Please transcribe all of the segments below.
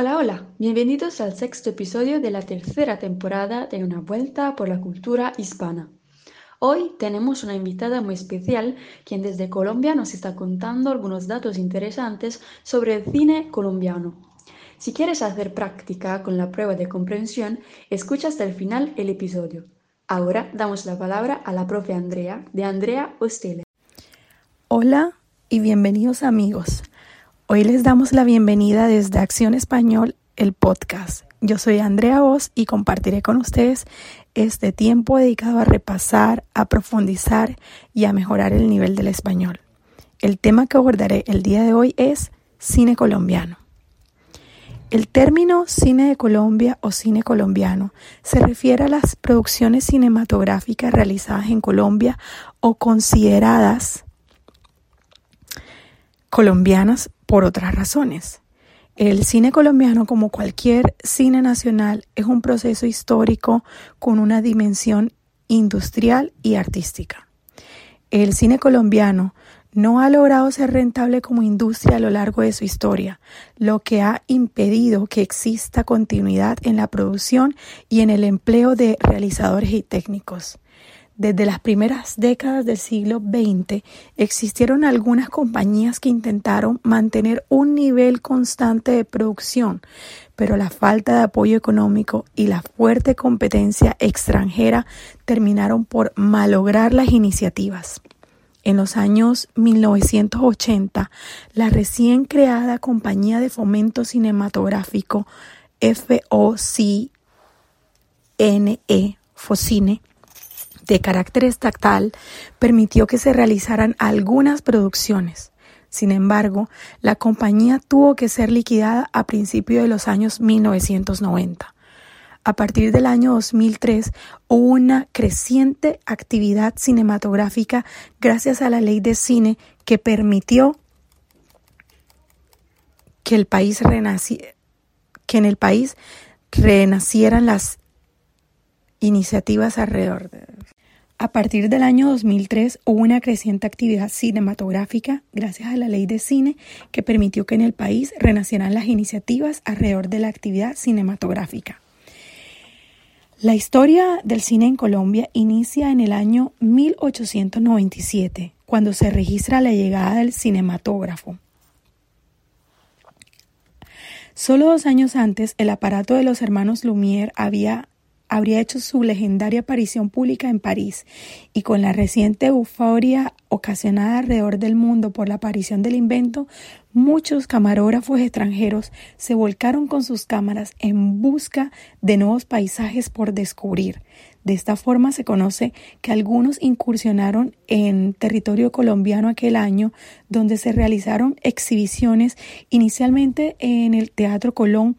Hola, hola, bienvenidos al sexto episodio de la tercera temporada de Una Vuelta por la Cultura Hispana. Hoy tenemos una invitada muy especial, quien desde Colombia nos está contando algunos datos interesantes sobre el cine colombiano. Si quieres hacer práctica con la prueba de comprensión, escucha hasta el final el episodio. Ahora damos la palabra a la profe Andrea, de Andrea Ostele. Hola y bienvenidos amigos. Hoy les damos la bienvenida desde Acción Español, el podcast. Yo soy Andrea Voz y compartiré con ustedes este tiempo dedicado a repasar, a profundizar y a mejorar el nivel del español. El tema que abordaré el día de hoy es cine colombiano. El término cine de Colombia o cine colombiano se refiere a las producciones cinematográficas realizadas en Colombia o consideradas colombianas por otras razones. El cine colombiano, como cualquier cine nacional, es un proceso histórico con una dimensión industrial y artística. El cine colombiano no ha logrado ser rentable como industria a lo largo de su historia, lo que ha impedido que exista continuidad en la producción y en el empleo de realizadores y técnicos. Desde las primeras décadas del siglo XX existieron algunas compañías que intentaron mantener un nivel constante de producción, pero la falta de apoyo económico y la fuerte competencia extranjera terminaron por malograr las iniciativas. En los años 1980, la recién creada Compañía de Fomento Cinematográfico FOCNE, FOCINE, de carácter estatal permitió que se realizaran algunas producciones. Sin embargo, la compañía tuvo que ser liquidada a principios de los años 1990. A partir del año 2003 hubo una creciente actividad cinematográfica gracias a la ley de cine que permitió que el país que en el país renacieran las iniciativas alrededor de a partir del año 2003 hubo una creciente actividad cinematográfica gracias a la ley de cine que permitió que en el país renacieran las iniciativas alrededor de la actividad cinematográfica. La historia del cine en Colombia inicia en el año 1897, cuando se registra la llegada del cinematógrafo. Solo dos años antes, el aparato de los hermanos Lumière había habría hecho su legendaria aparición pública en París y con la reciente euforia ocasionada alrededor del mundo por la aparición del invento, muchos camarógrafos extranjeros se volcaron con sus cámaras en busca de nuevos paisajes por descubrir. De esta forma se conoce que algunos incursionaron en territorio colombiano aquel año, donde se realizaron exhibiciones inicialmente en el Teatro Colón,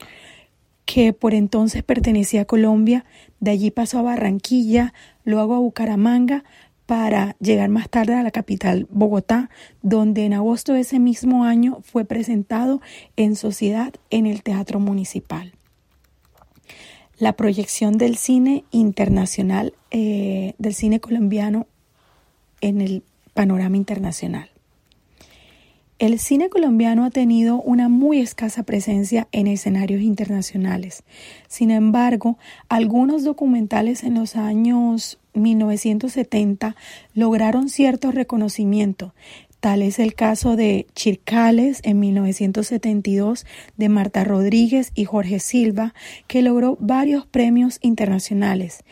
que por entonces pertenecía a Colombia, de allí pasó a Barranquilla, luego a Bucaramanga, para llegar más tarde a la capital Bogotá, donde en agosto de ese mismo año fue presentado en sociedad en el Teatro Municipal. La proyección del cine internacional, eh, del cine colombiano en el panorama internacional. El cine colombiano ha tenido una muy escasa presencia en escenarios internacionales. Sin embargo, algunos documentales en los años 1970 lograron cierto reconocimiento. Tal es el caso de Chircales en 1972 de Marta Rodríguez y Jorge Silva, que logró varios premios internacionales.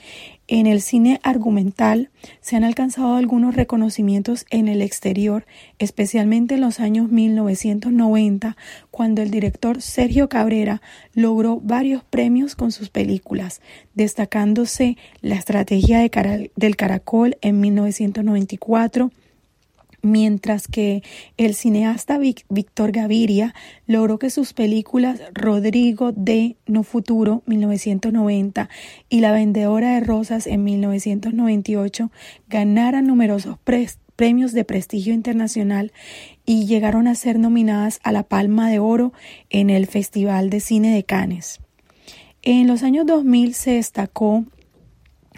En el cine argumental se han alcanzado algunos reconocimientos en el exterior, especialmente en los años 1990, cuando el director Sergio Cabrera logró varios premios con sus películas, destacándose La estrategia del caracol en 1994, mientras que el cineasta Víctor Gaviria logró que sus películas Rodrigo de No Futuro 1990 y La Vendedora de Rosas en 1998 ganaran numerosos premios de prestigio internacional y llegaron a ser nominadas a la Palma de Oro en el Festival de Cine de Cannes. En los años 2000 se destacó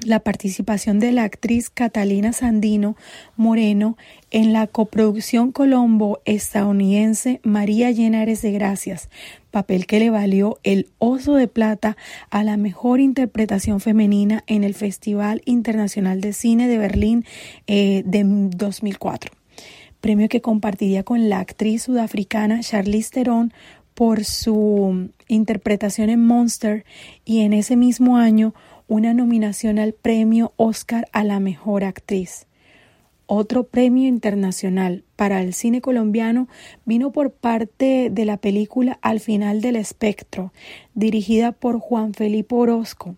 la participación de la actriz Catalina Sandino Moreno en la coproducción colombo-estadounidense María Llenares de Gracias, papel que le valió el Oso de Plata a la mejor interpretación femenina en el Festival Internacional de Cine de Berlín eh, de 2004, premio que compartiría con la actriz sudafricana Charlize Theron por su interpretación en Monster y en ese mismo año una nominación al premio Oscar a la mejor actriz. Otro premio internacional para el cine colombiano vino por parte de la película Al final del espectro, dirigida por Juan Felipe Orozco,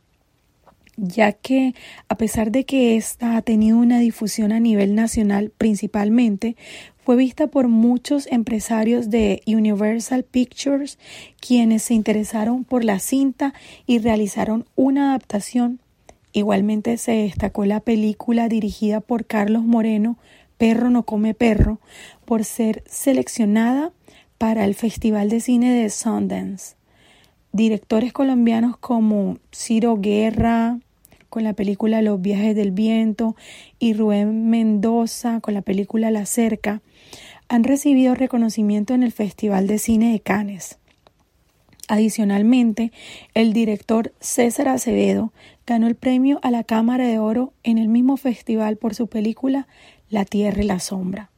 ya que a pesar de que ésta ha tenido una difusión a nivel nacional principalmente, fue vista por muchos empresarios de Universal Pictures quienes se interesaron por la cinta y realizaron una adaptación. Igualmente se destacó la película dirigida por Carlos Moreno, Perro no come perro, por ser seleccionada para el Festival de Cine de Sundance. Directores colombianos como Ciro Guerra, con la película Los viajes del viento y Rubén Mendoza con la película La cerca han recibido reconocimiento en el Festival de Cine de Cannes. Adicionalmente, el director César Acevedo ganó el premio a la Cámara de Oro en el mismo festival por su película La Tierra y la Sombra.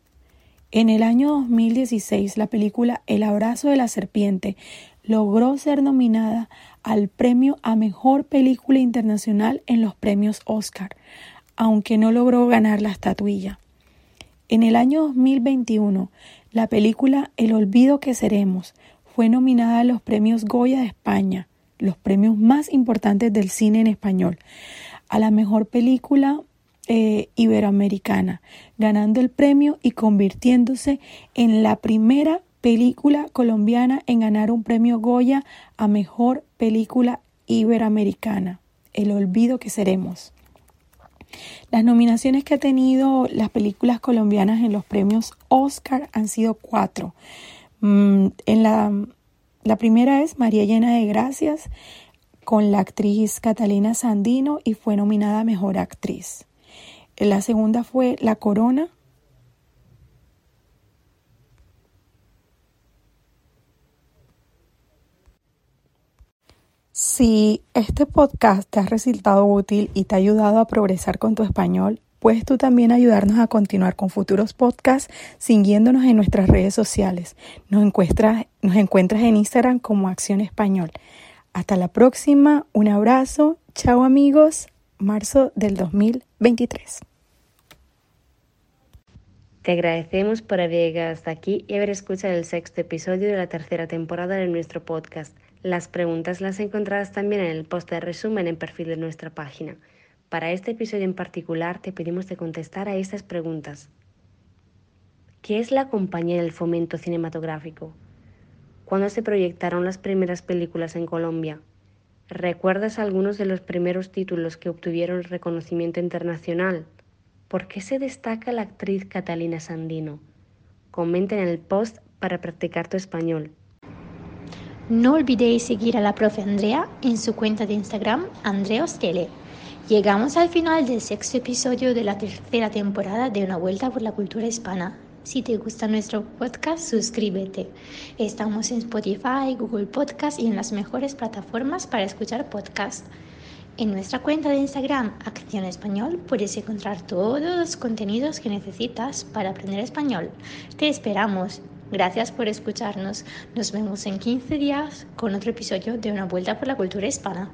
En el año 2016, la película El abrazo de la serpiente logró ser nominada al premio a Mejor Película Internacional en los premios Oscar, aunque no logró ganar la estatuilla. En el año 2021, la película El Olvido que Seremos fue nominada a los premios Goya de España, los premios más importantes del cine en español, a la mejor película eh, iberoamericana, ganando el premio y convirtiéndose en la primera película colombiana en ganar un premio Goya a mejor película iberoamericana, El olvido que seremos. Las nominaciones que ha tenido las películas colombianas en los premios Oscar han sido cuatro. Mm, en la, la primera es María Llena de Gracias con la actriz Catalina Sandino y fue nominada a Mejor Actriz. La segunda fue La Corona Si este podcast te ha resultado útil y te ha ayudado a progresar con tu español, puedes tú también ayudarnos a continuar con futuros podcasts siguiéndonos en nuestras redes sociales. Nos encuentras, nos encuentras en Instagram como Acción Español. Hasta la próxima, un abrazo, chao amigos, marzo del 2023. Te agradecemos por haber llegado hasta aquí y haber escuchado el sexto episodio de la tercera temporada de nuestro podcast. Las preguntas las encontrarás también en el post de resumen en perfil de nuestra página. Para este episodio en particular te pedimos de contestar a estas preguntas. ¿Qué es la compañía del fomento cinematográfico? ¿Cuándo se proyectaron las primeras películas en Colombia? ¿Recuerdas algunos de los primeros títulos que obtuvieron reconocimiento internacional? ¿Por qué se destaca la actriz Catalina Sandino? Comenta en el post para practicar tu español. No olvidéis seguir a la profe Andrea en su cuenta de Instagram, Andreostele. Llegamos al final del sexto episodio de la tercera temporada de Una Vuelta por la Cultura Hispana. Si te gusta nuestro podcast, suscríbete. Estamos en Spotify, Google Podcast y en las mejores plataformas para escuchar podcasts. En nuestra cuenta de Instagram, Acción Español, puedes encontrar todos los contenidos que necesitas para aprender español. Te esperamos. Gracias por escucharnos. Nos vemos en 15 días con otro episodio de Una Vuelta por la Cultura Hispana.